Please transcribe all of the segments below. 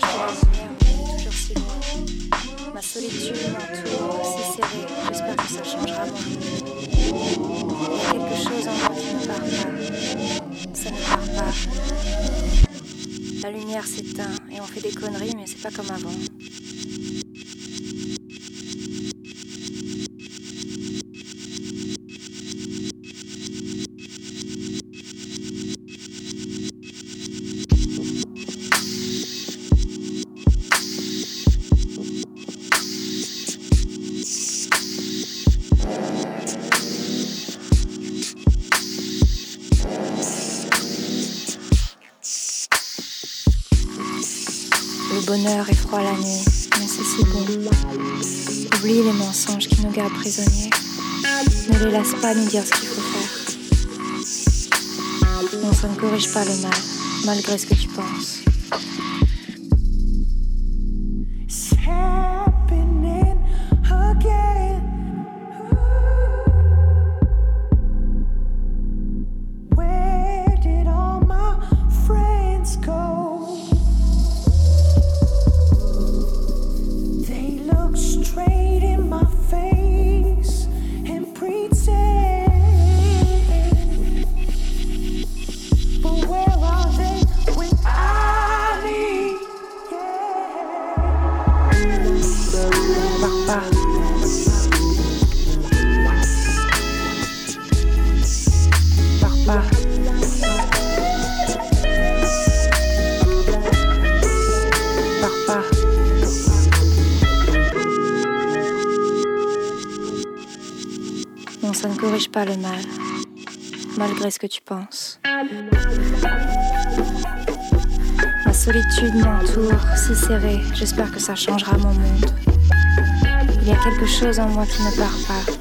Toujours si loin. Ma solitude m'entoure, si serrée, j'espère que ça changera a quelque chose en moi qui ne part pas. Ça ne part pas. La lumière s'éteint et on fait des conneries, mais c'est pas comme avant. Est froid la nuit, mais c'est si bon. Oublie les mensonges qui nous gardent prisonniers. Ne les laisse pas nous dire ce qu'il faut faire. Non, ça ne corrige pas le mal, malgré ce que tu penses. Pas le mal, malgré ce que tu penses. Ma solitude m'entoure, si serrée, j'espère que ça changera mon monde. Il y a quelque chose en moi qui ne part pas.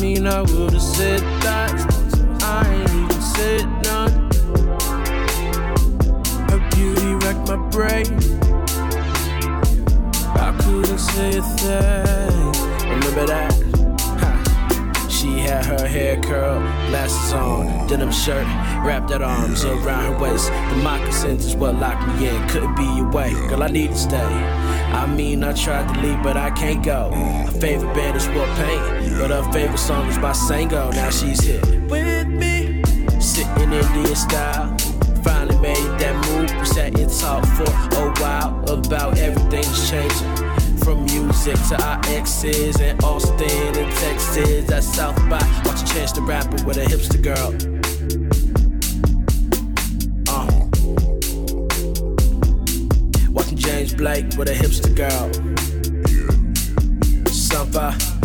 Mean I would have said that. I ain't even said none. Her beauty wrecked my brain. I couldn't say a thing. Remember that? She had her hair curled, glasses on, denim shirt, wrapped at arms around her waist. The moccasins is what locked me in. Couldn't be away, girl. I need to stay. I mean, I tried to leave, but I can't go. Her favorite band is what Paint, but her favorite song is by Sango. Now she's here with me, sitting Indian style. Finally made that move, we sat and talked for a while about everything's changing from music to our exes in Austin and Texas. That South by, watch a chance to rap with a hipster girl. Blake with a hipster girl. Sampa.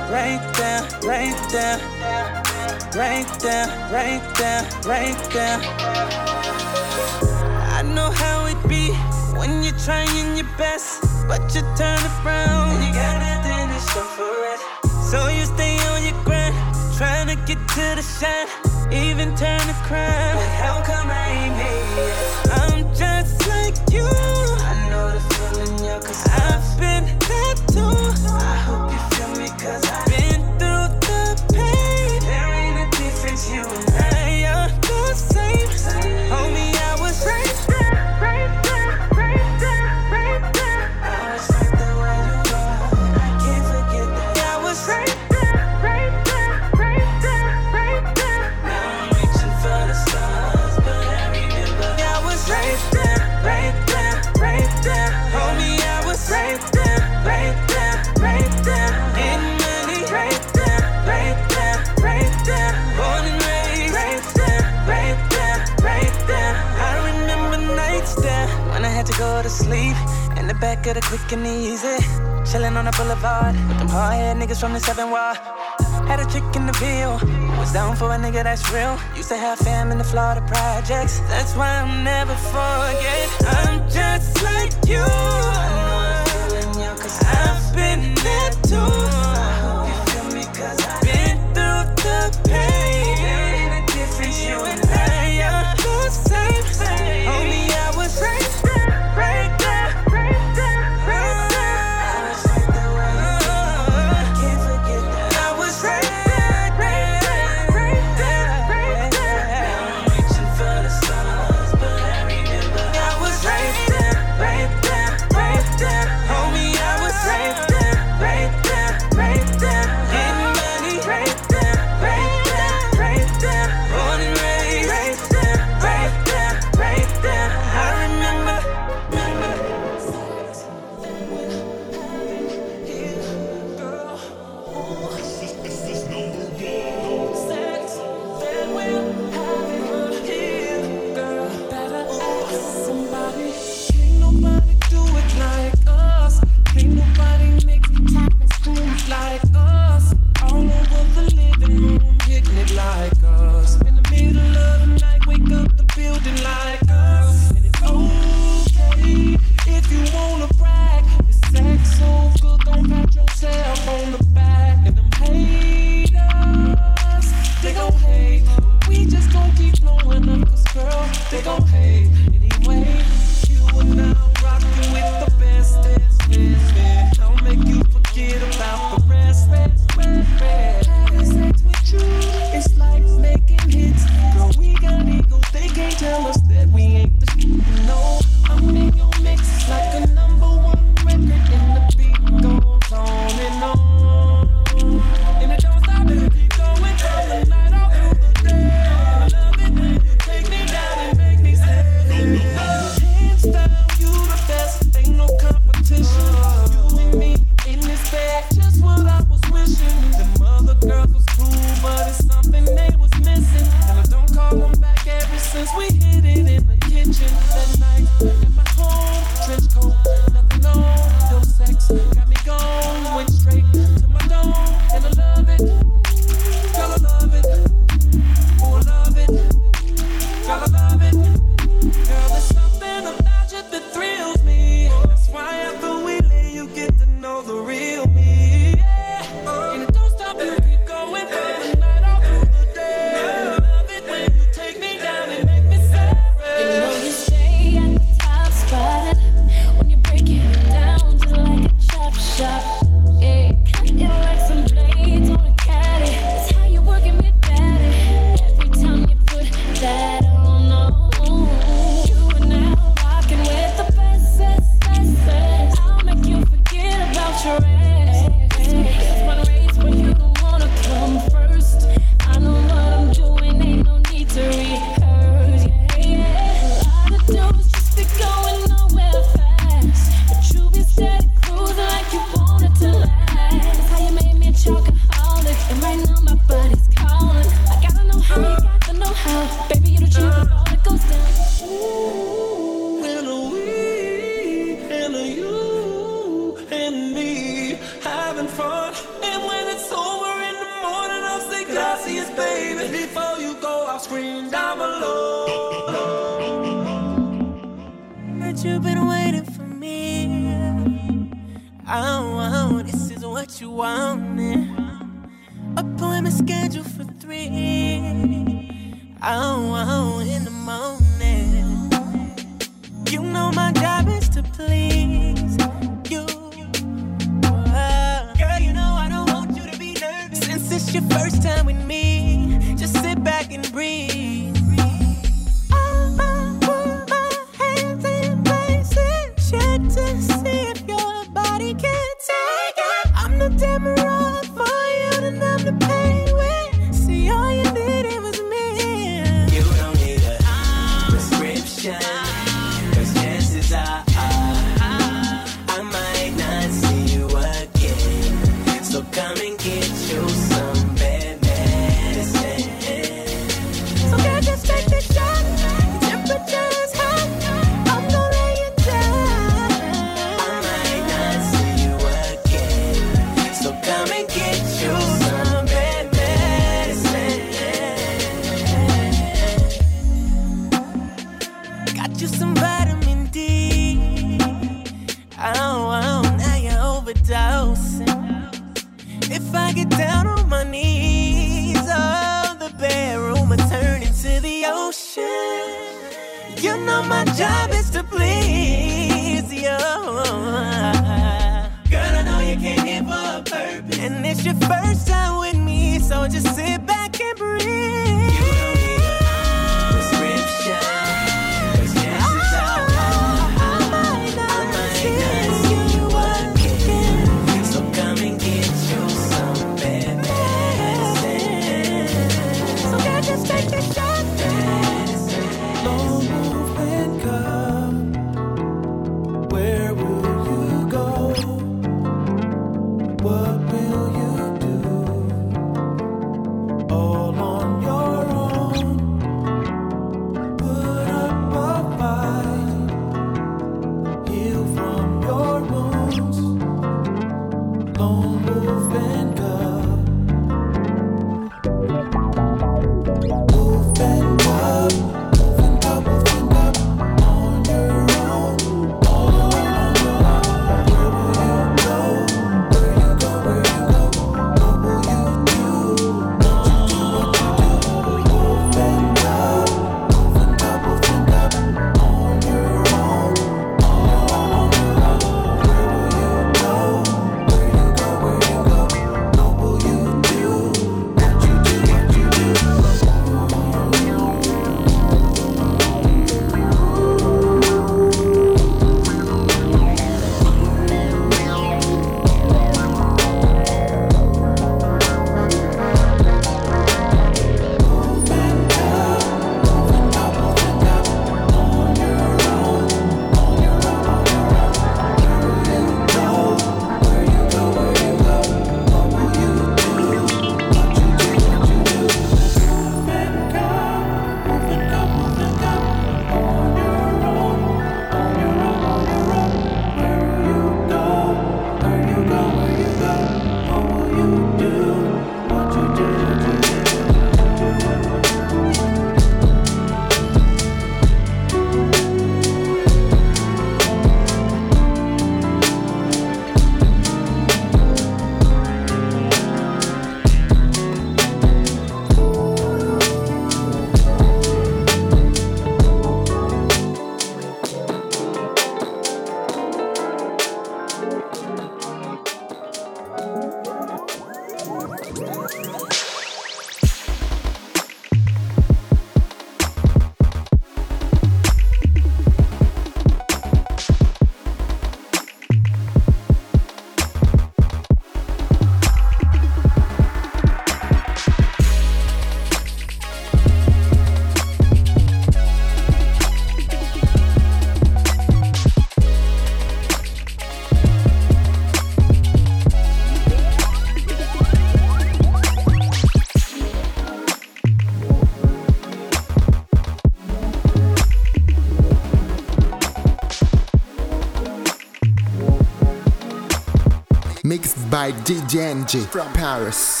By DJ NG from Paris.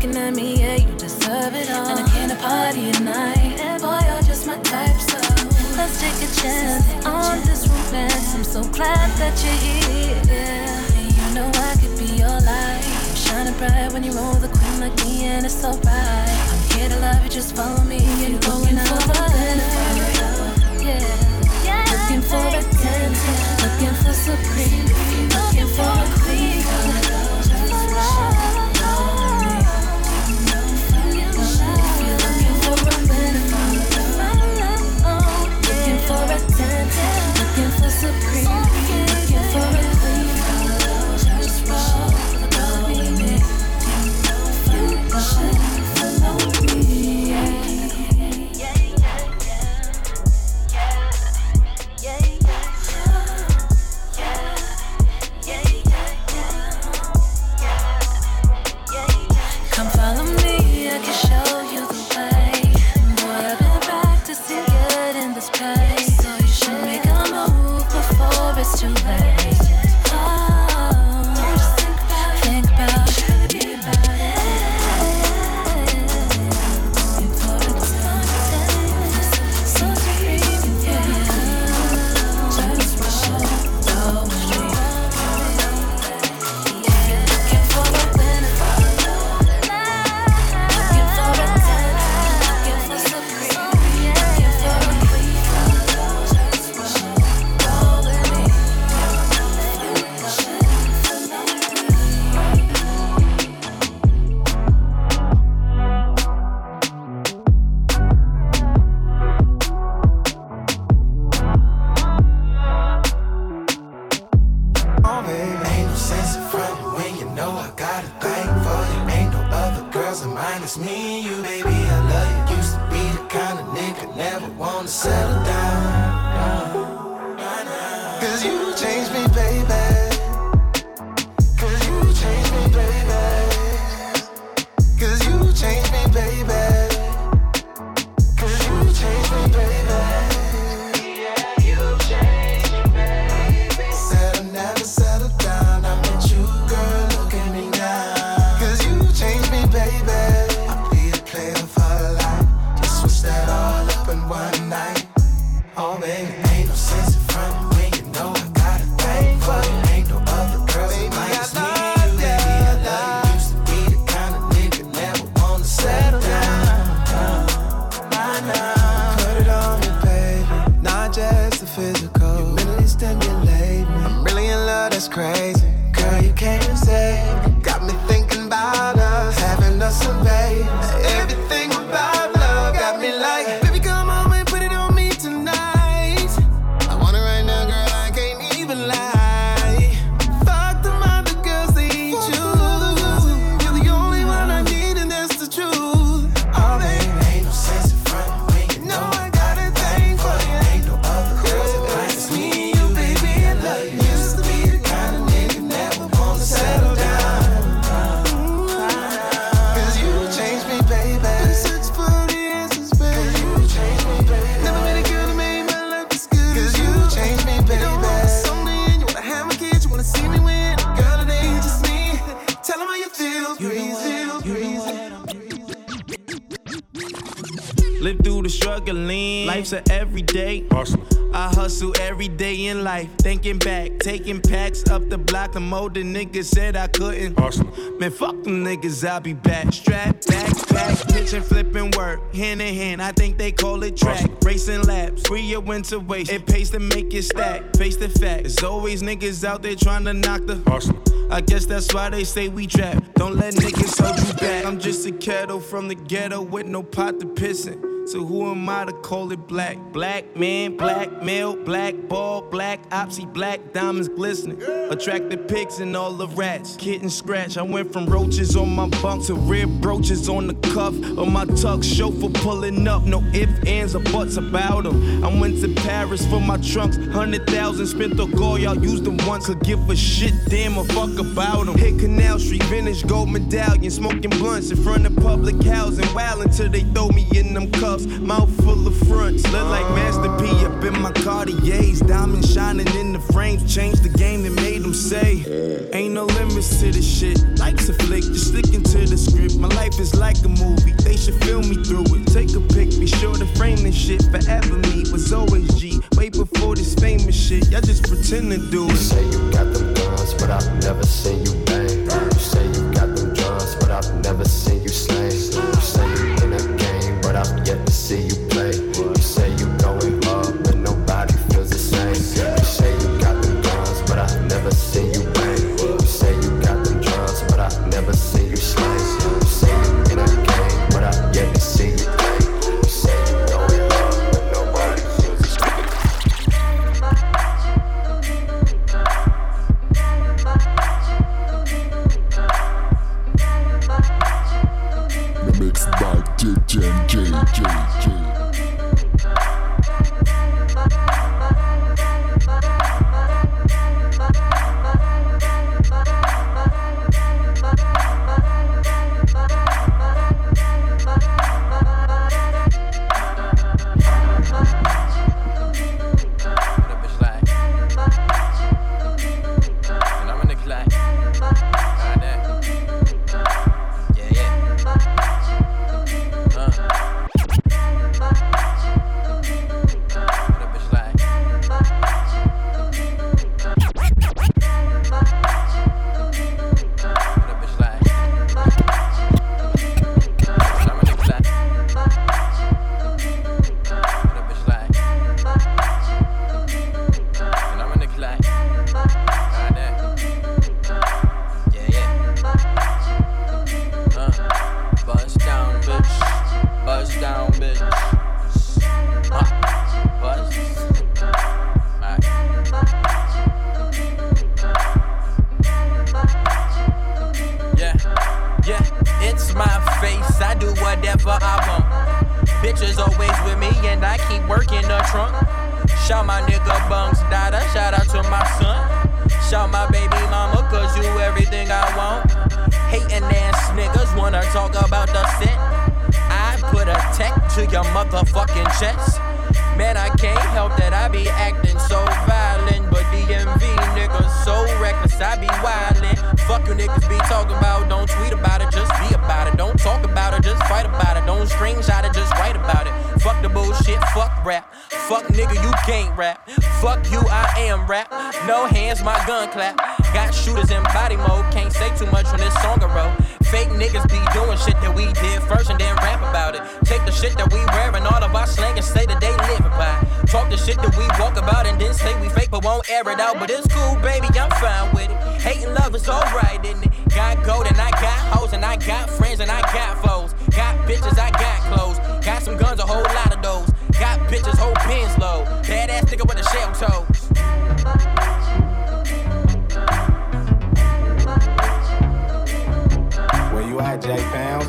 looking at me, yeah, you deserve it all. And I came to party at night, and boy, you're just my type, so let's take a chance take a on chance. this romance. I'm so glad that you're here. Yeah. You know I could be your light, shining bright when you roll the queen like me, and it's so bright. I'm here to love you, just follow me, and you're going out for a benefit. Yeah, looking for a 10, looking for supreme, looking for a queen. the supreme. Life's a everyday. Hustle. I hustle every day in life. Thinking back, taking packs up the block. The older niggas said I couldn't. Hustle. Man, fuck them niggas, I'll be back. Strap, back, pack, pitching, flipping work. Hand in hand, I think they call it track. Racing laps, free your winter waste. It pays to make it stack. Face the fact, there's always niggas out there trying to knock the Hustle. I guess that's why they say we trap. Don't let niggas hold you back. I'm just a kettle from the ghetto with no pot to piss in. So who am I to call it black? Black man, black male, black ball, black opsy, black diamonds glistening. Attracted pigs and all the rats. Kitten scratch. I went from roaches on my bunk to rib brooches on the cuff of my tux. Chauffeur pulling up, no ifs, ands, or buts about them. I went to Paris for my trunks. Hundred thousand spent on gold, y'all used them once. Could give a shit, damn, a fuck about them. Hit Canal Street, vintage gold medallion, smoking blunts in front of public housing. Wild until they throw me in them cuffs. Mouth full of fronts, look like Master P up in my Cartiers. Diamond shining in the frames, changed the game that made them say. Ain't no limits to this shit. Life's a flick, just sticking to the script. My life is like a movie, they should film me through it. Take a pic, be sure to frame this shit. Forever me was always G. Way before this famous shit, y'all just pretend to do it. You say you got them guns, but I've never seen you bang. You say you got them drums, but I've never seen you slang. You say you shooters in body mode, can't say too much on this song a row. Fake niggas be doing shit that we did first and then rap about it. Take the shit that we wear and all of our slang and say that they live it by. Talk the shit that we walk about and then say we fake but won't air it out. But it's cool, baby, I'm fine with it. Hating love is alright, isn't it? Got gold and I got hoes and I got friends and I got foes. Got bitches, I got clothes. Got some guns, a whole lot of those. Got bitches, whole pins low. Badass nigga with the shell toes. Pounds?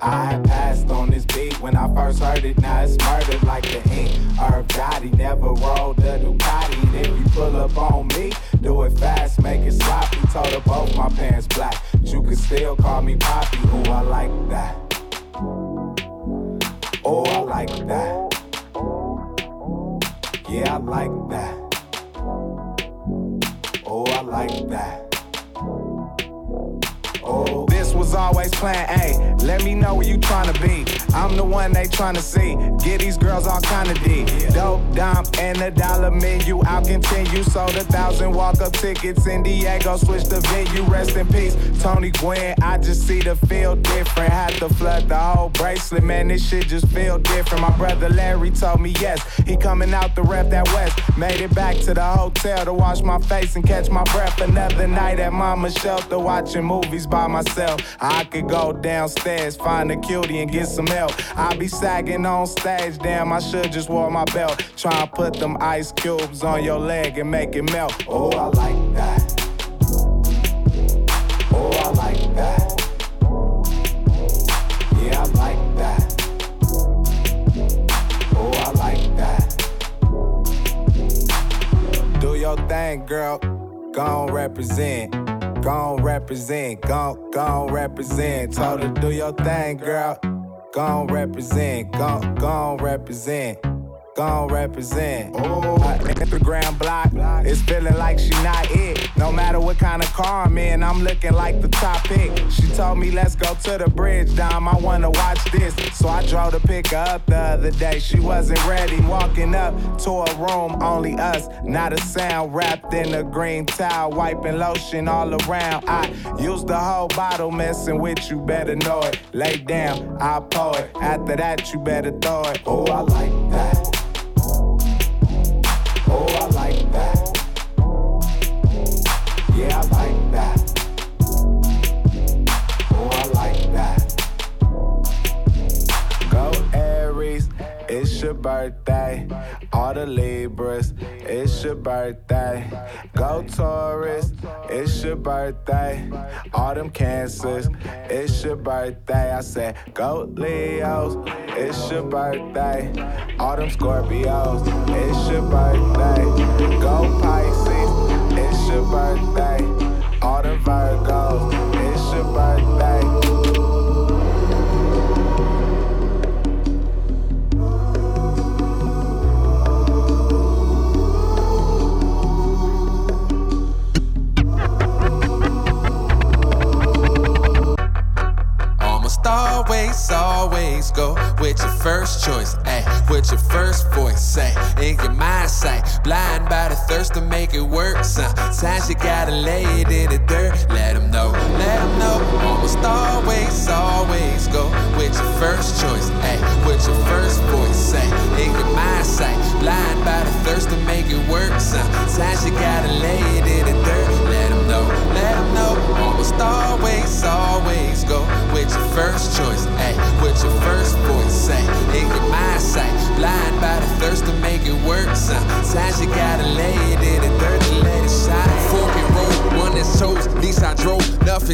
I passed on this beat when I first heard it. Now it's murdered like the ink. Irv Gotti never rolled the Ducati. And if you pull up on me, do it fast, make it sloppy. Told her both my pants black. But you can still call me Poppy. Ooh, I like that. Oh, I like that. Yeah, I like that. Like that. Oh, was always plan A. Let me know where you tryna be. I'm the one they tryna see. Get these girls all kinda D. Dope, dump, and a dollar menu. I'll continue. Sold a thousand walk up tickets in Diego. Switch the venue. Rest in peace. Tony Gwynn, I just see the feel different. Had to flood the whole bracelet, man. This shit just feel different. My brother Larry told me yes. He coming out the rep that West. Made it back to the hotel to wash my face and catch my breath. Another night at mama's shelter watching movies by myself. I could go downstairs, find a cutie and get some help. I be sagging on stage, damn, I should just wore my belt. Try and put them ice cubes on your leg and make it melt. Oh, I like that. Oh, I like that. Yeah, I like that. Oh, I like that. Do your thing, girl. Gon' represent. Gon' represent. Gon' gon' represent. Told her do your thing, girl. Gon' represent. Gon' gon' represent. Gon' represent. Oh, Instagram block it's feeling like she not it. No matter what kind of car I'm in, I'm looking like the top pick. She told me let's go to the bridge, Dom. I wanna watch this, so I drove to pick her up the other day. She wasn't ready. Walking up to a room, only us, not a sound. Wrapped in a green towel, wiping lotion all around. I used the whole bottle, messing with you, better know it. Lay down, I pour it. After that, you better throw it. Oh, I like that. Your birthday. All the Libras, it's your birthday. Go Taurus, it's your birthday. All them Cancers, it's your birthday. I said, go Leos, it's your birthday. All them Scorpios, it's your birthday. Go Pisces, it's your birthday. All them Virgos, it's your birthday. Almost always, always go with your first choice, ayy, with your first voice, say, in your mind sight, blind by the thirst to make it work. Sometimes you gotta lay it in the dirt, let them know, let them know. Almost always, always go with your first choice, ayy, with your first voice, say, in your mind sight, blind by the thirst to make it work. Sometimes you gotta lay it in the dirt, let them know, let them know. Always, always go with your first choice, ayy, with your first voice, say, in your mind sight, blind by the thirst to make it work. Sometimes you gotta lay it in the dirt to let it shine. Fork and roll, one that's chose, least I drove.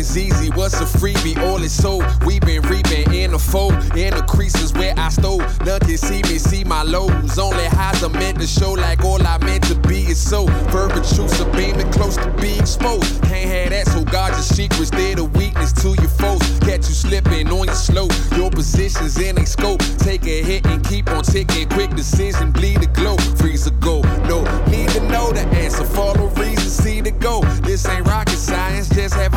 Nothing's easy, what's a freebie? All is sold. We been reaping in the fold, in the creases where I stole. None can see me, see my lows. Only highs are meant to show, like all I meant to be is so. Verbal truths are beaming close to being exposed. Can't have that, so guard your secrets. They're the weakness to your foes. Catch you slipping on your slope. Your position's in a scope. Take a hit and keep on ticking. Quick decision, bleed the glow. Freeze a go. No need to know the answer. Follow reason, see the go. This ain't rocket science. Just have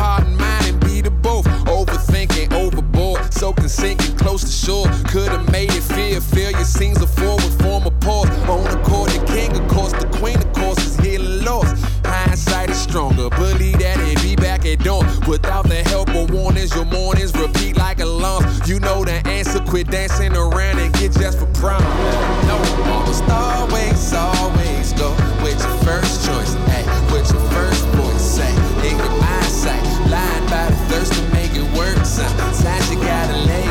sinking close to shore. Could've made it fear. Feel your scenes of forward, form a pause. On the court, the king, of course. The queen, of course, is healing lost. Hindsight is stronger. Believe that and be back at dawn. Without the help of warnings, your mornings repeat like alarms. You know the answer. Quit dancing around and get just for prom. No, almost always, always go with your first choice. Ay, with your first voice. Say, in your mind sight, blind by the thirst to make it work. Sometimes you gotta lay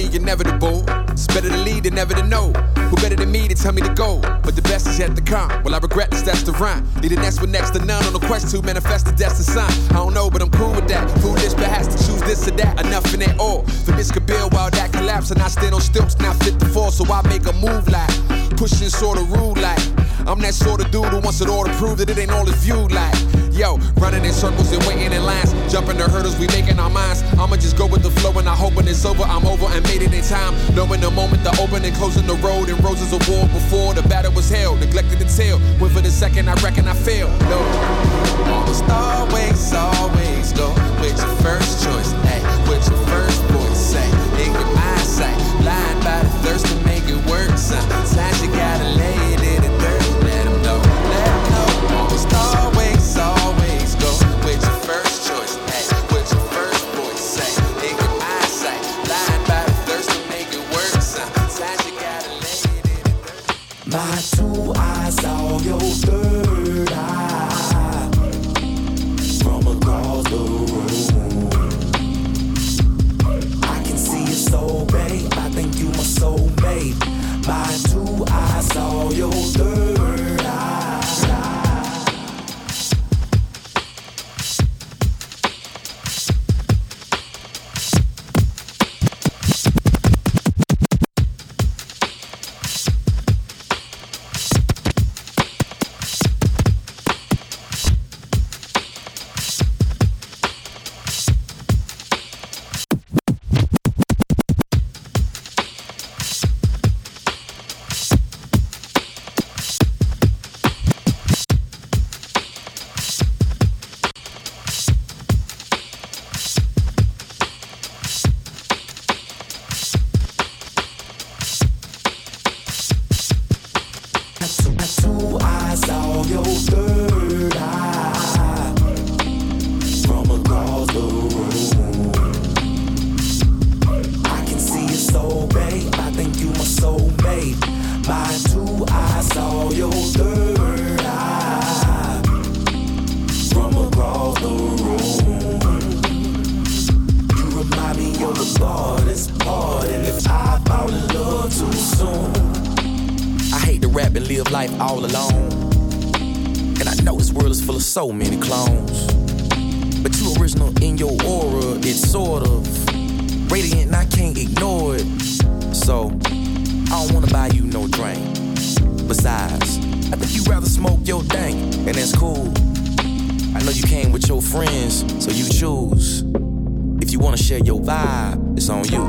be inevitable. It's better to lead than never to know. Who better than me to tell me to go? But the best is yet to come. Well, I regret this, that's the rhyme. An S with next to none on the quest to manifest the destined sign. I don't know, but I'm cool with that. Foolish, perhaps to choose this or that. Enough in it all. For this could build while that collapse. And I stand on stilts, not fit to fall. So I make a move like pushing sort of rude like. I'm that sort of dude who wants it all to prove that it ain't all it's viewed like. Yo, running in circles and waiting in lines, jumping the hurdles we making our minds. I'ma just go with the flow and I hope when it's over, I'm over and made it in time. Knowing the moment the open and closing the road and roses of war before the battle was held. Neglected the tail, went for the second, I reckon I failed. No, almost always, always go with your first choice, hey, with your first voice, say, in your say, blind by the thirst to make it work. Sometimes you gotta lay Eyes saw your third I know this world is full of so many clones. But you original in your aura, it's sort of radiant and I can't ignore it. So, I don't wanna buy you no drink. Besides, I think you'd rather smoke your dank, and that's cool. I know you came with your friends, so you choose. If you wanna share your vibe, it's on you.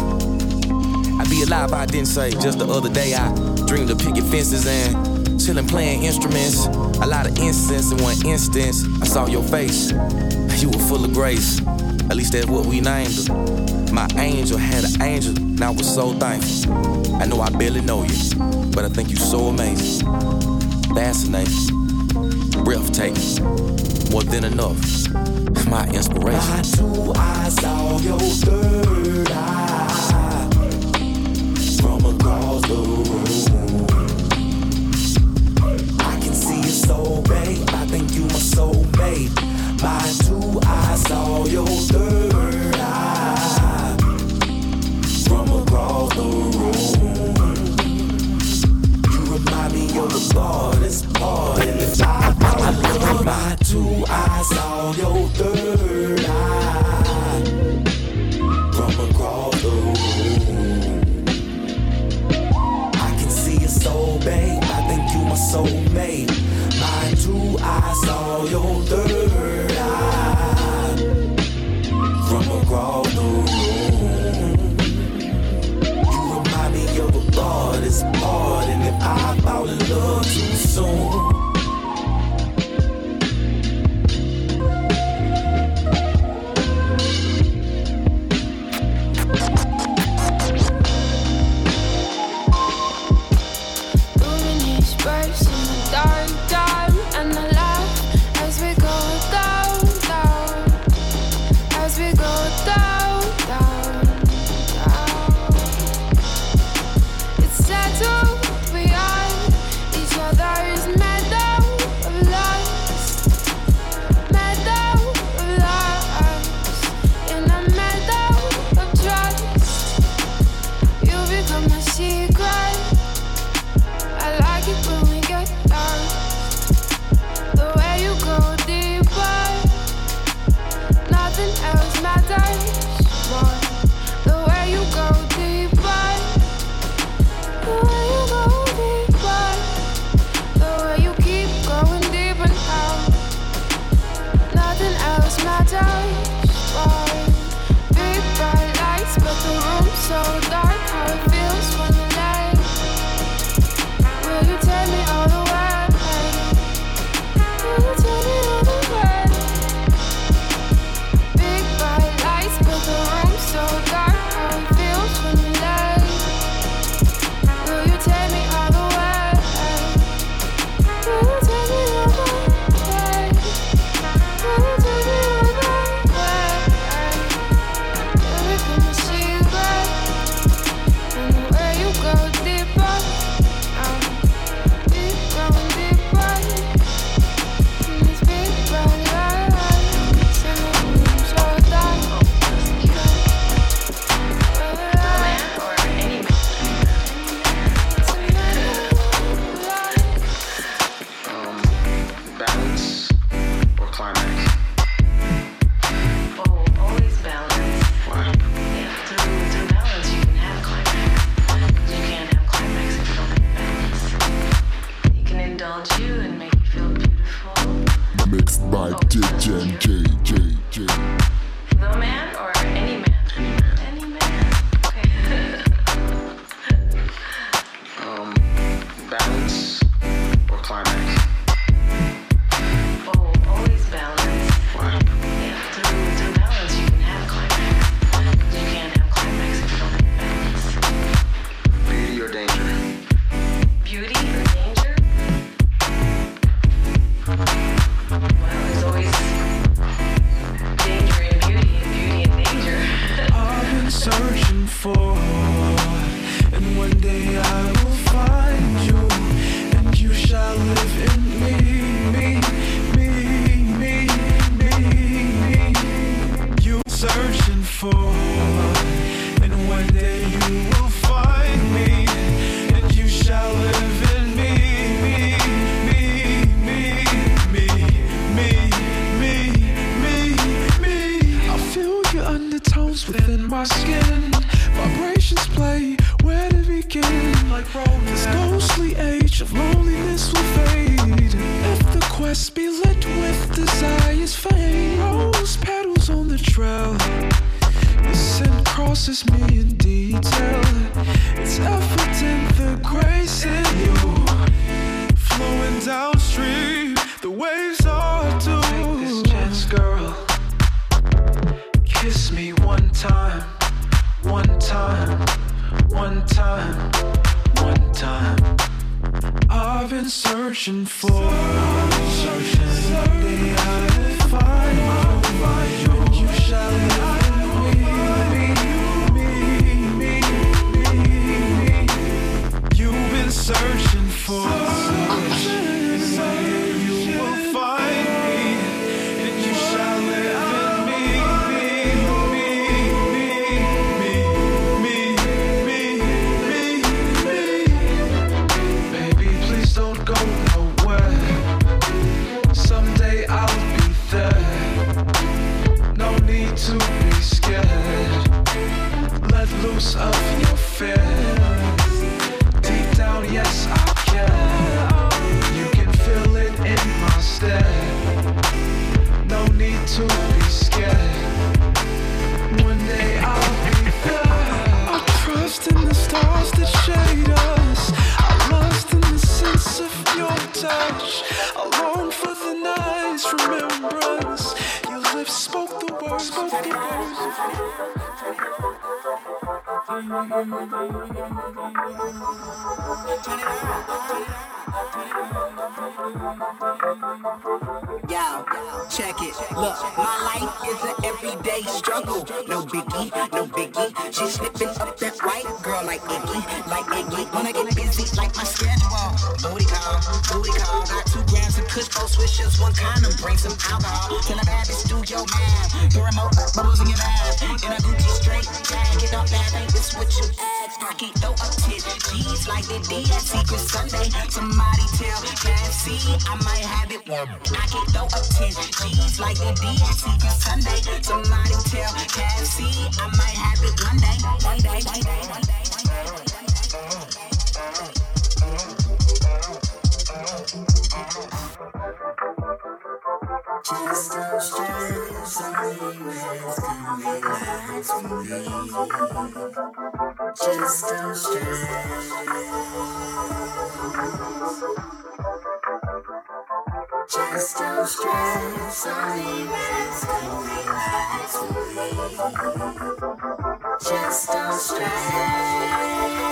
I'd be alive, I didn't say. Just the other day, I dreamed of picket fences and chillin' playing instruments. A lot of incense in one instance. I saw your face. You were full of grace. At least that's what we named her. My angel had an angel, and I was so thankful. I know I barely know you, but I think you're so amazing. Fascinating. Breathtaking. More than enough. My inspiration. My two eyes saw your third eye from across the room. Soulmate. My two eyes saw your third eye from across the room. You remind me of the hardest part, and if I fall in love, my two eyes saw your third eye from across the room. I can see your soul, babe. I think you my soulmate. My two eyes saw your D Secret Sunday. Somebody tell KFC I might have it one. I can throw up 10 G's like a D at Secret Sunday. Somebody tell KFC I might have it one day. One day, one day, one day. still stress, only rest, only rest for me. Just don't stress.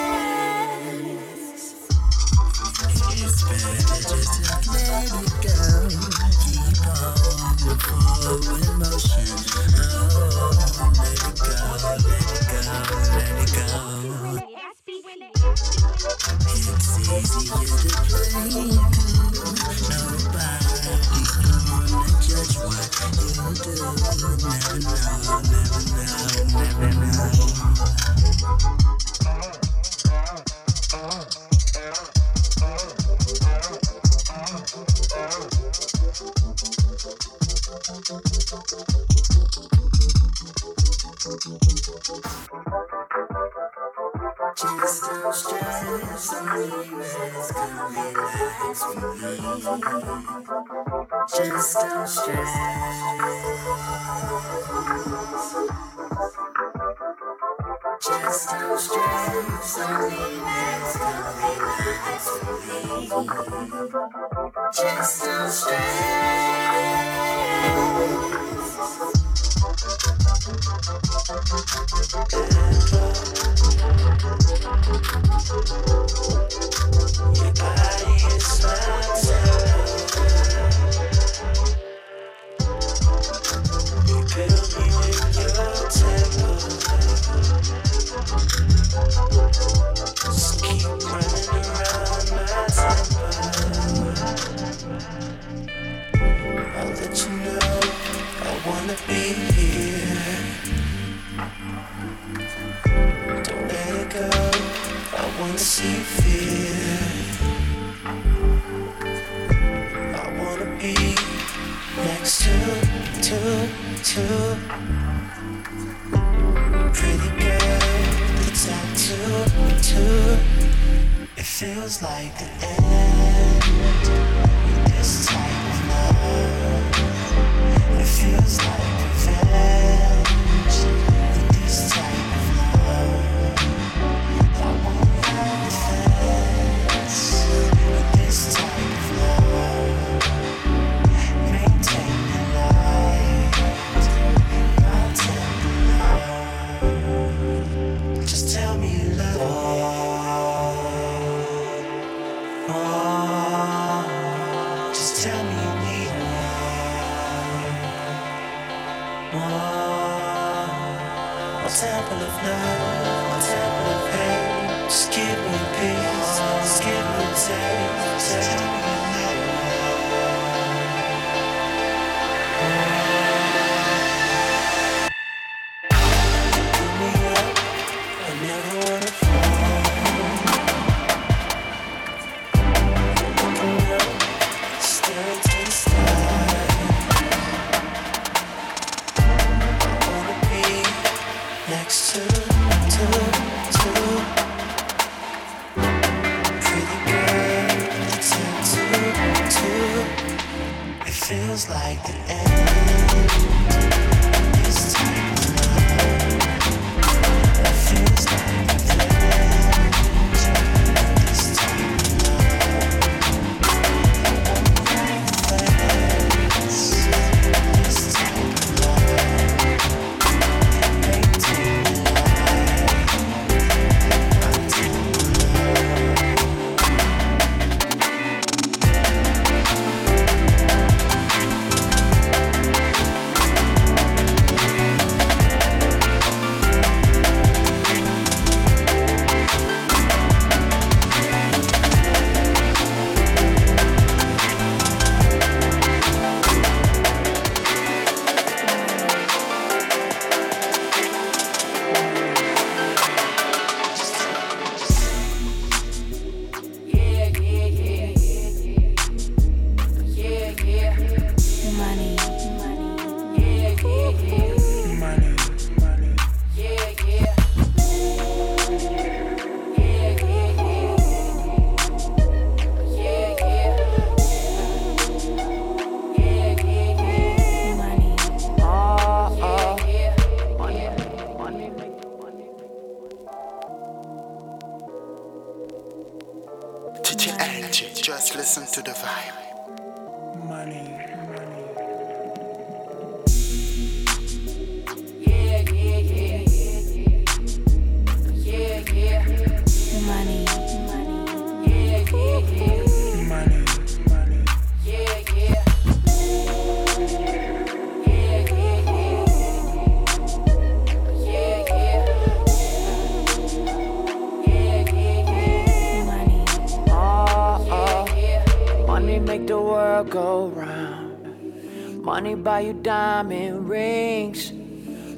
Diamond rings.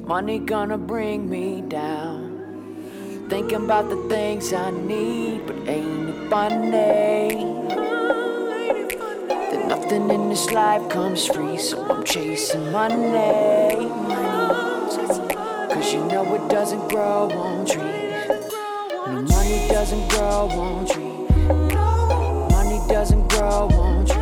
Money gonna bring me down. Thinking about the things I need, but ain't it funny? That nothing in this life comes free, so I'm chasing money. Cause you know it doesn't grow on trees. No, money doesn't grow on trees. Money doesn't grow on trees.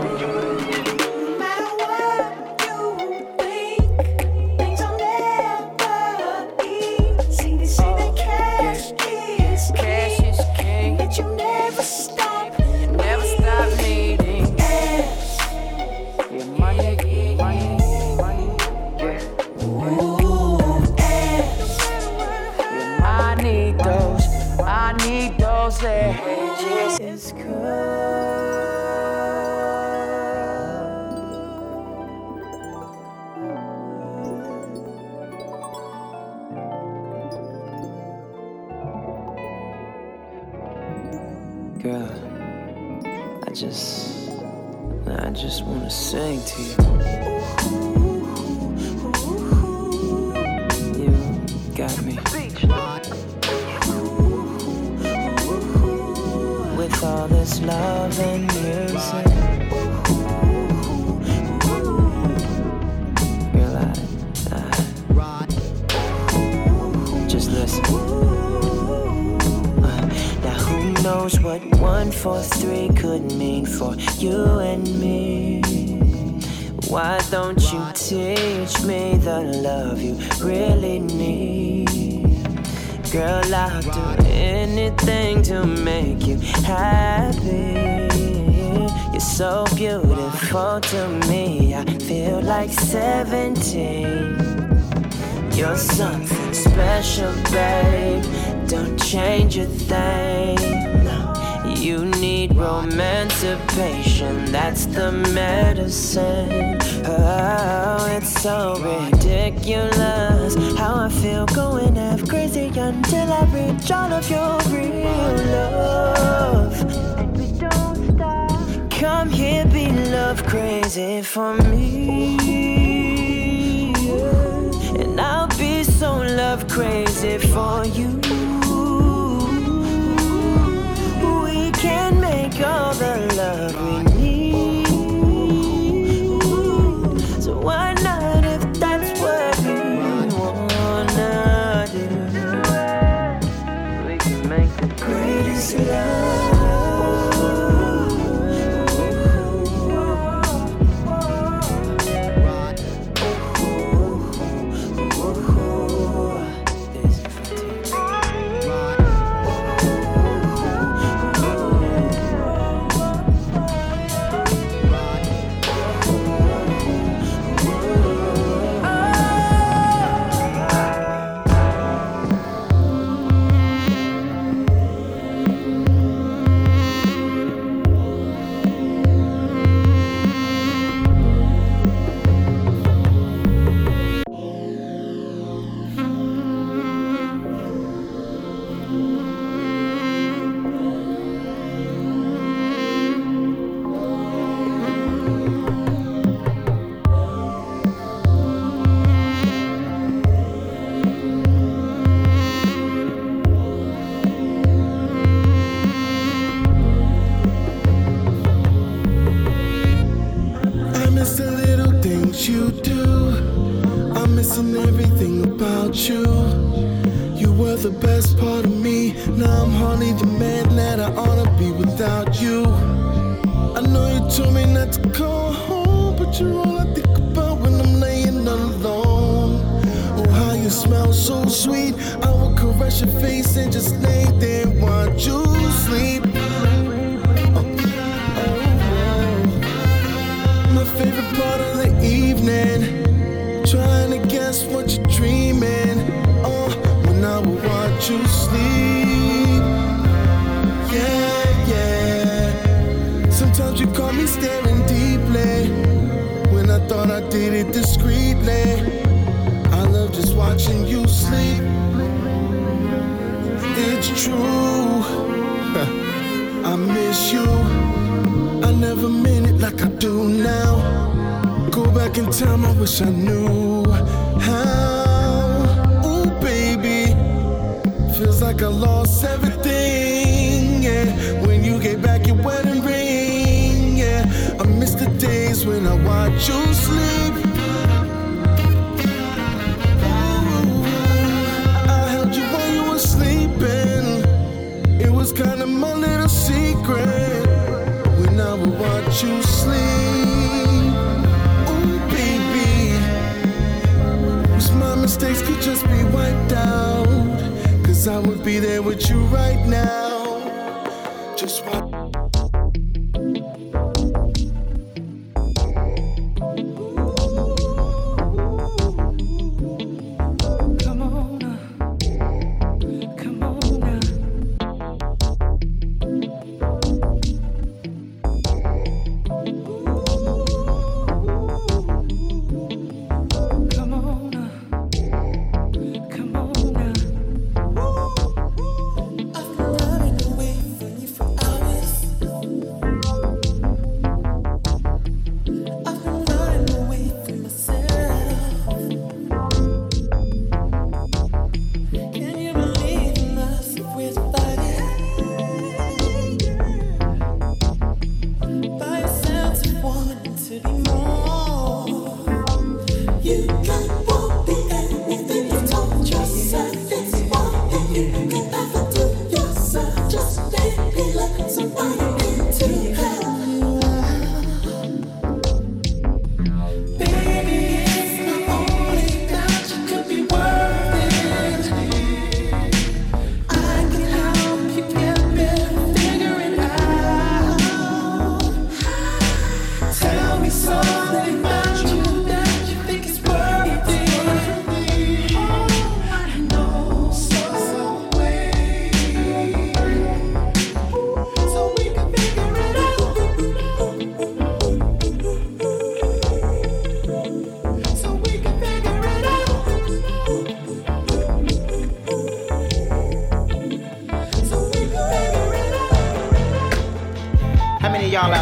17. You're something special, babe. Don't change a thing. You need romancipation, that's the medicine. Oh, it's so ridiculous how I feel going half crazy until I reach all of your real love. Don't stop. Come here, be love crazy for me. Crazy for you.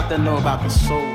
nothing know about the soul.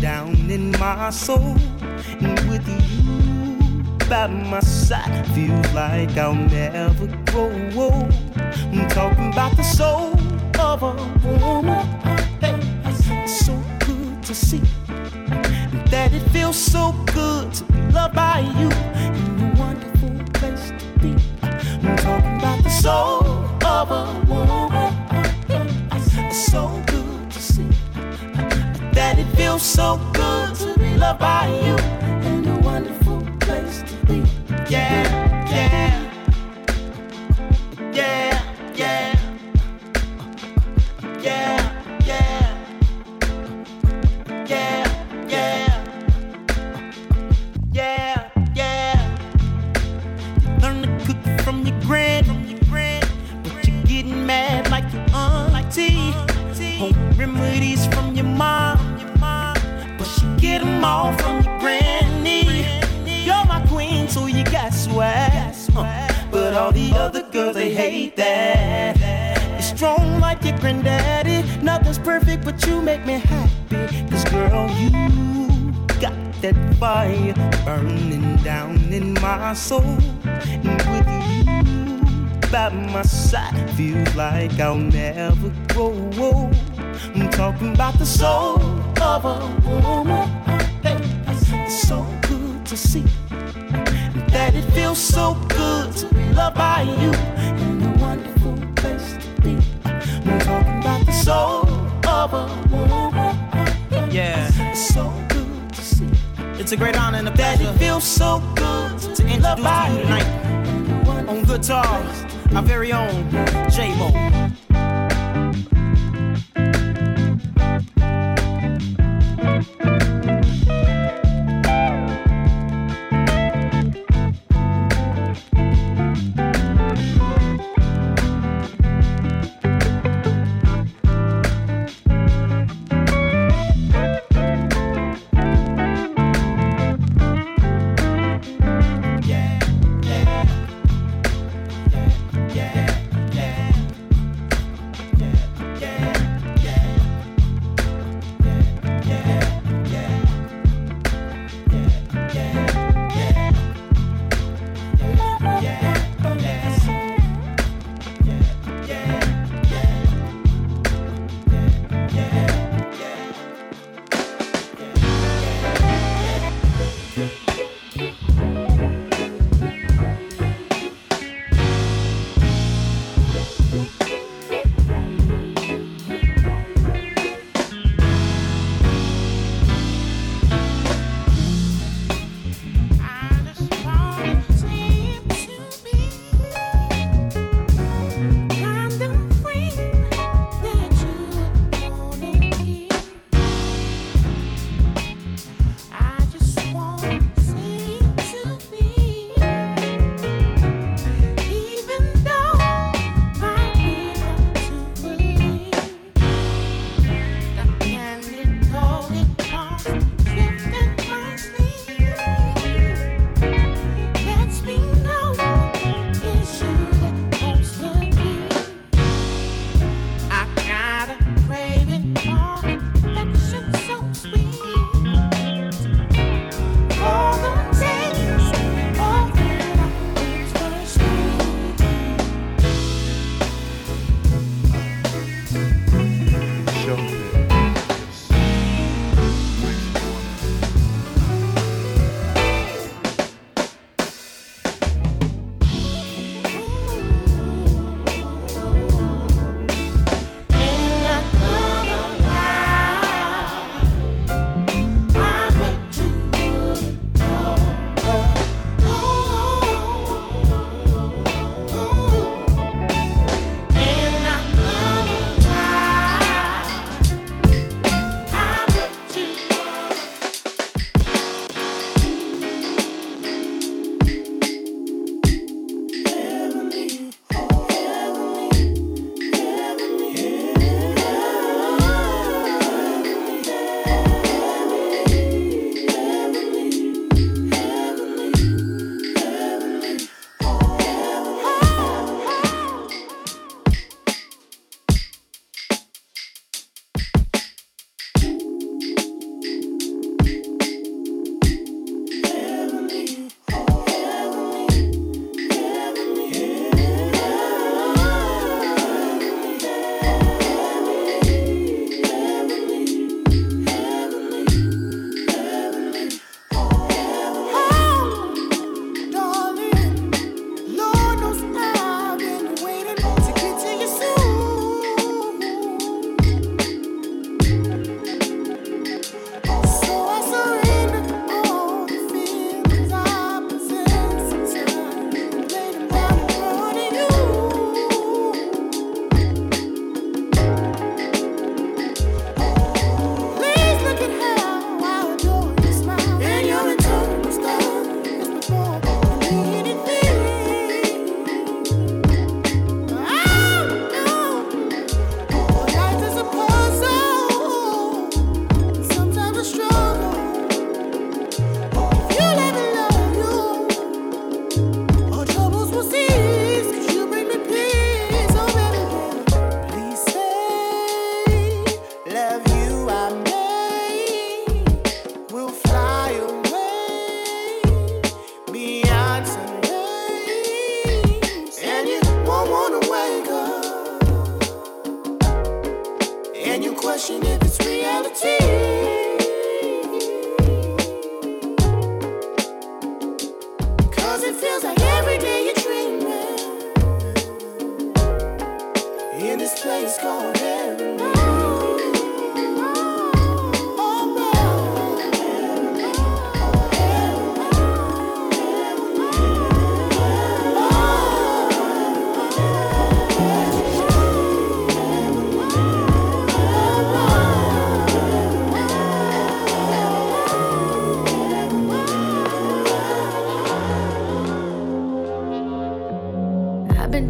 down in my soul. And with you by my side, feel like I'll never grow old. I'm talking about the soul.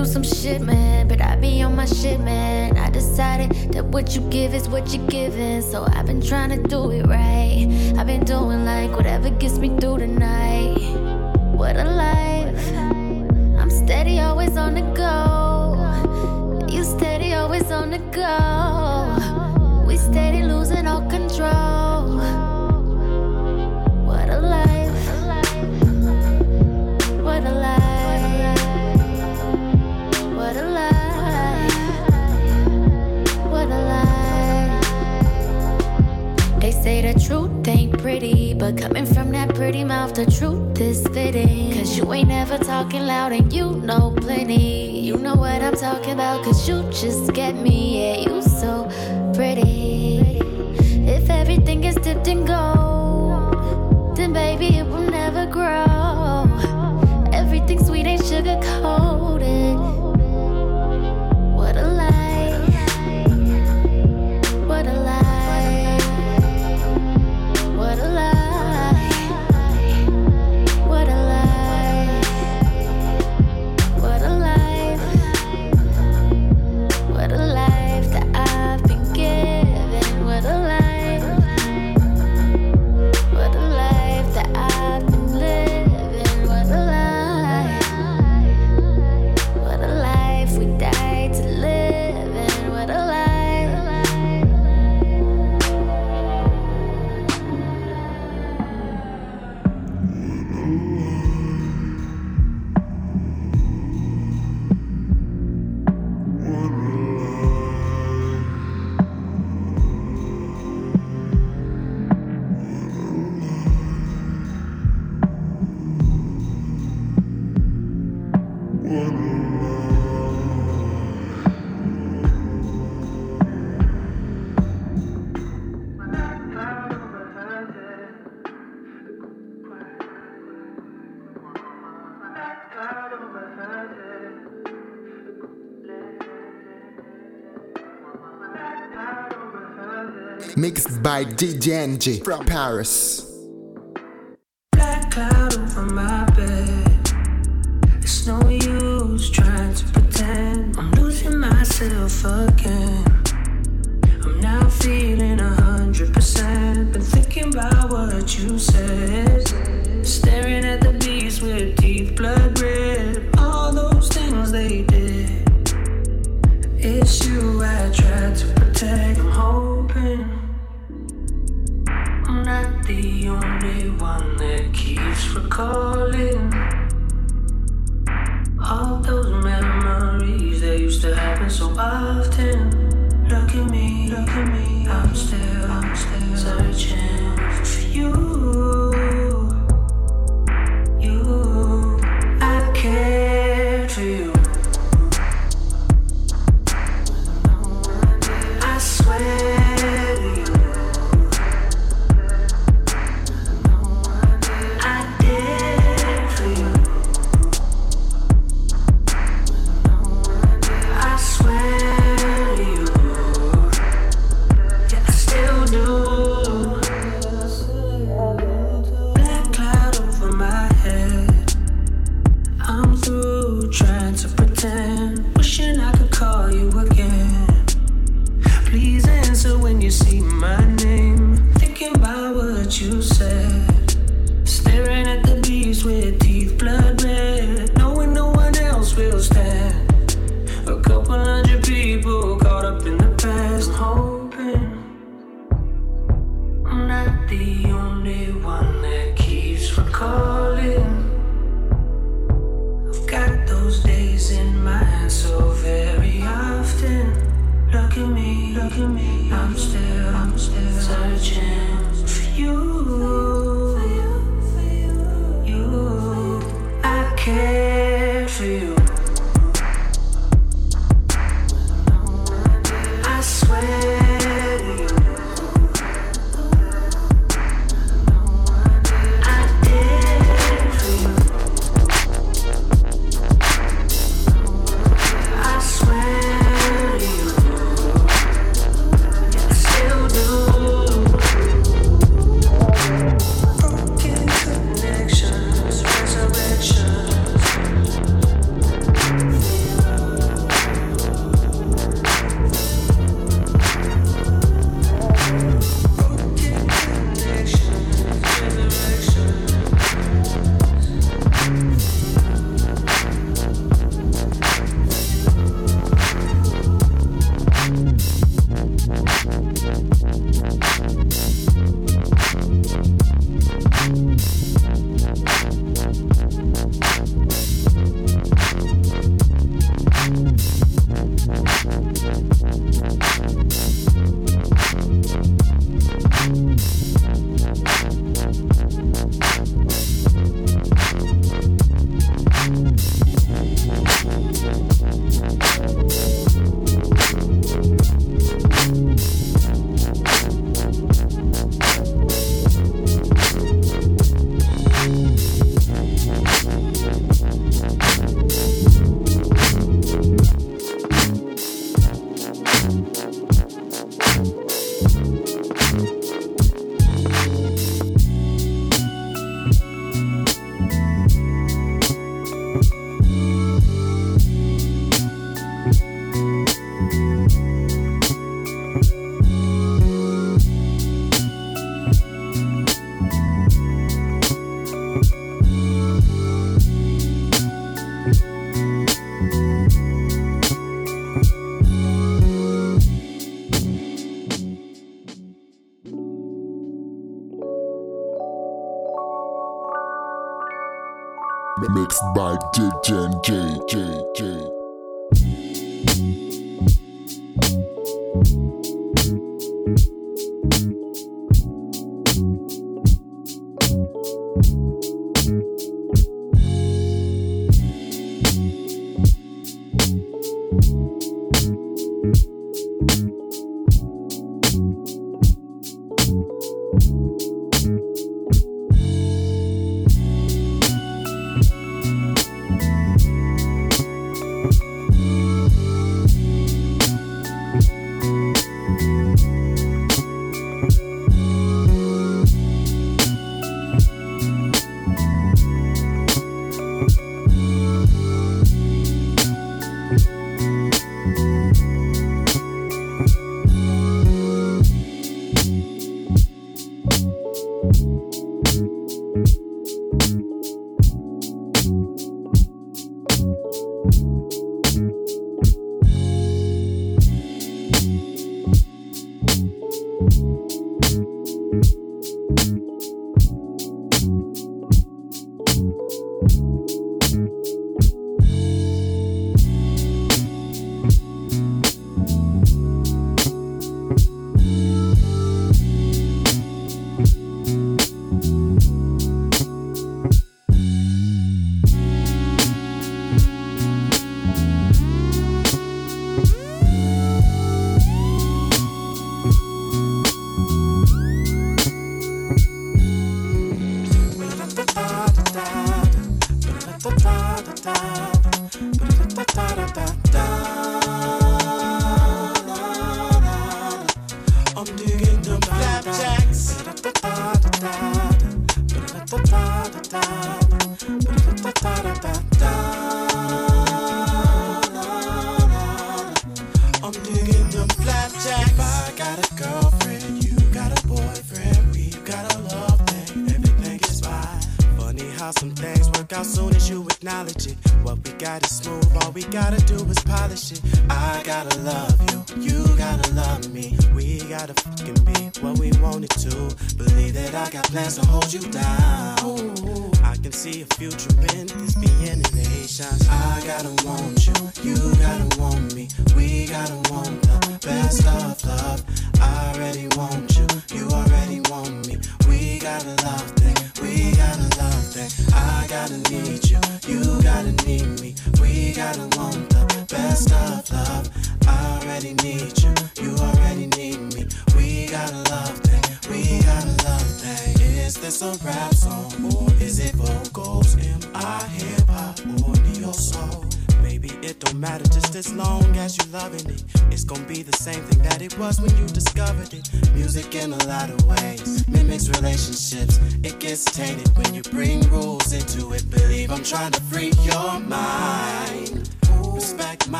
Through some shit, man, but I be on my shit, man. I decided that what you give is what you're giving, so I've been trying to do it right. I've been doing like whatever gets me through the night. What a life. I'm steady, always on the go. You steady, always on the go. We steady losing all control. Say the truth ain't pretty, but coming from that pretty mouth, the truth is fitting. Cause you ain't never talking loud and you know plenty. You know what I'm talking about, cause you just get me. Yeah, you so pretty. If everything is dipped in gold, then baby, it will never grow. Everything sweet ain't sugar coated. By from Paris. Black cloud over my bed. It's no use trying to pretend I'm losing myself again. I'm now feeling a hundred percent. Been thinking about what you said. Staring at the beast with deep blood. All those things they did. It's you I tried to protect. Only one that keeps recalling all those memories that used to happen so often. Look at me, look at me. I'm still, I'm still searching for you. Days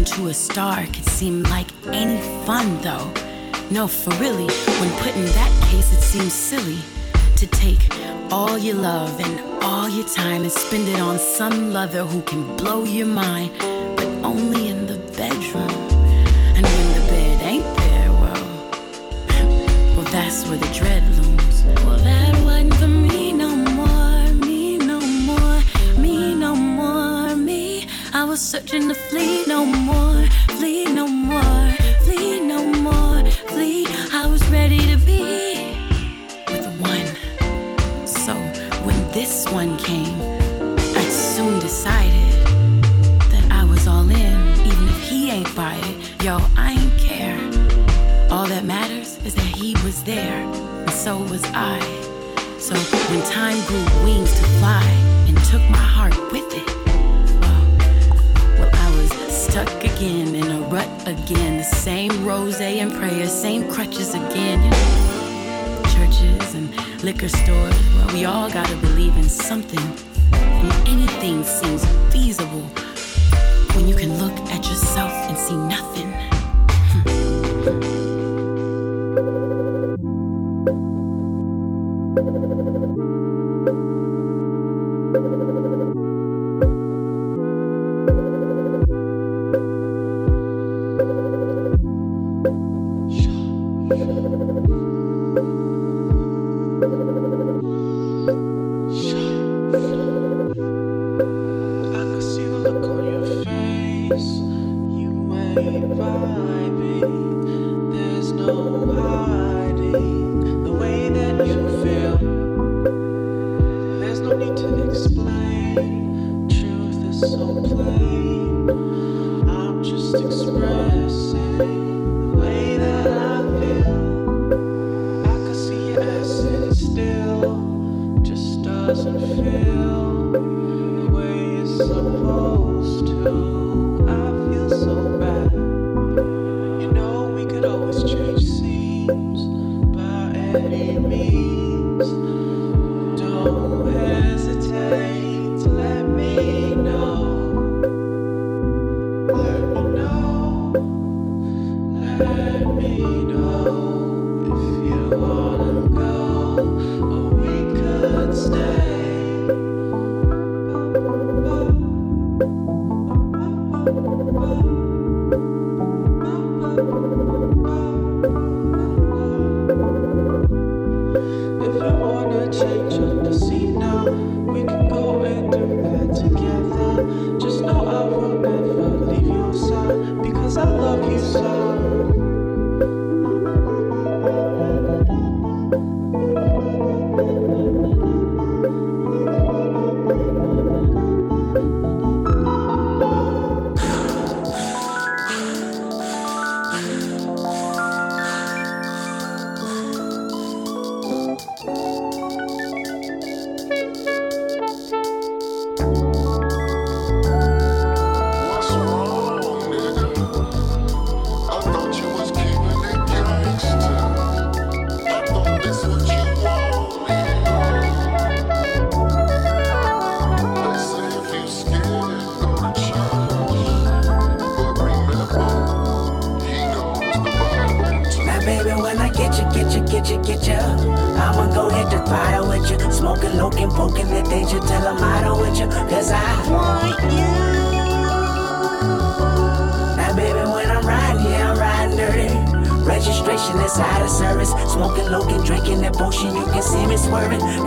into a star could seem like any fun, though. No, for really, when put in that case, it seems silly to take all your love and all your time and spend it on some lover who can blow your mind searching to flee no more, flee no more, flee no more, flee. I was ready to be with one. So when this one came, I soon decided that I was all in, even if he ain't buy it. Yo, I ain't care. All that matters is that he was there, and so was I. So when time grew wings to fly and took my heart with it. again, in a rut again. The same rose and prayers, same crutches again. You know, churches and liquor stores. Well, we all gotta believe in something. And anything seems feasible when you can look at yourself and see nothing.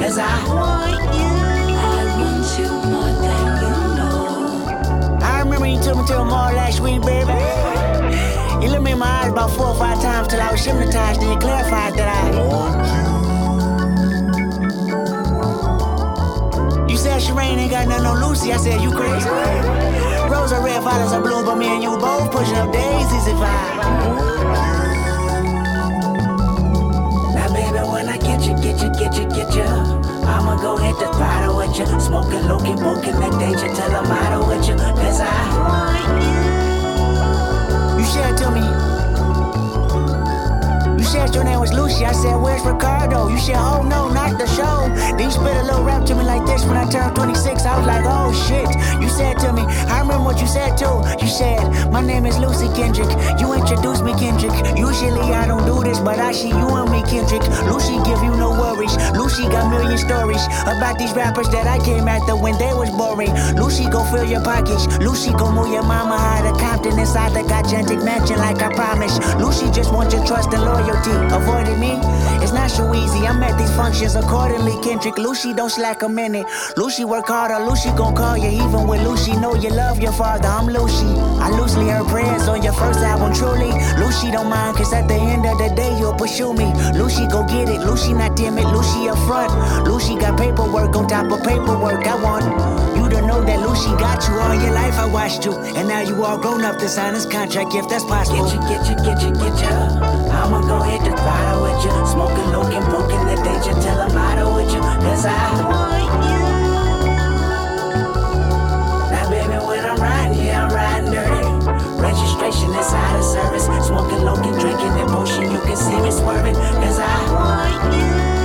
as I want you. I want you more than you know. I remember you took me to a mall last week, baby. You looked me in my eyes about four or five times till I was hypnotized, Then you clarified that I want you. You said Shireen ain't got nothing on Lucy. I said you crazy. Rose are red, violets are blue, but me and you both pushing up daisies if I. getcha, get ya, get ya. I'ma go hit the throttle with ya. Smoking, looking, booking that danger till I'm out with ya. Cause I want you. You should tell me. You said your name was Lucy. I said, Where's Ricardo? You said, Oh no, not the show. Then you spit a little rap to me like this when I turned 26. I was like, Oh shit. You said to me, I remember what you said too. You said, My name is Lucy Kendrick. You introduced me, Kendrick. Usually I don't do this, but I see you and me, Kendrick. Lucy give you no worries. Lucy got million stories about these rappers that I came after when they was boring. Lucy go fill your pockets. Lucy go move your mama out of Compton inside the gigantic mansion like I promised. Lucy just wants your trust and loyalty critique. Avoiding me, it's not so easy. I'm at these functions accordingly. Kendrick, Lucy, don't slack a minute. Lucy work harder, Lucy gon' call you. Even with Lucy, know you love your father. I'm Lucy. I loosely heard prayers on your first album, truly. Lucy don't mind, cause at the end of the day, you'll pursue me. Lucy, go get it. Lucy, not timid. Lucy up front. Lucy got paperwork on top of paperwork. I want you to know that Lucy got you all your life. I watched you. And now you all grown up to sign this contract if that's possible. Get you, get you, get you, get you. I'ma go hit the bottle with you. Smoking, looking, poking the danger till I'm out with you. Cause I want you. Now, baby, when I'm riding, yeah, I'm riding dirty. Registration is out of service. Smoking, looking, drinking, emotion. You can see me swerving. Cause I want you.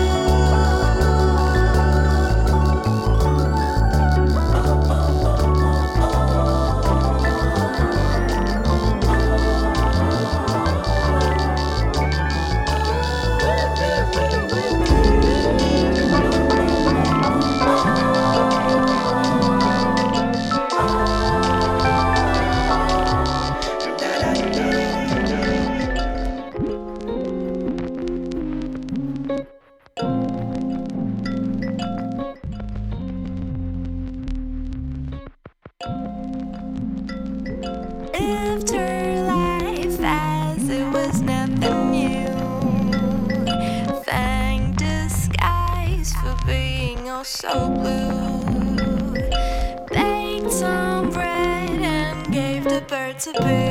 to be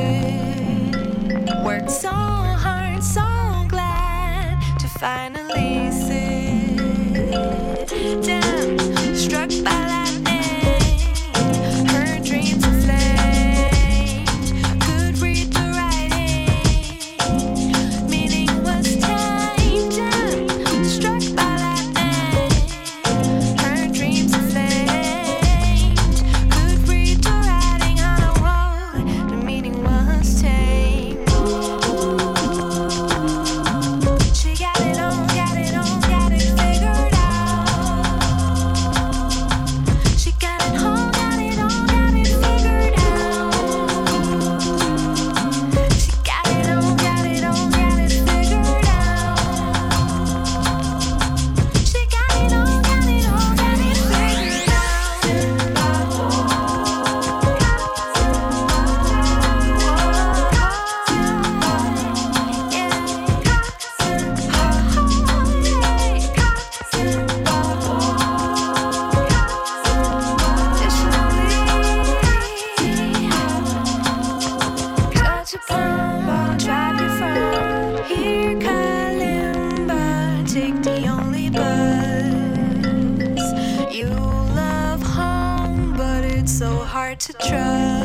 hard to trust.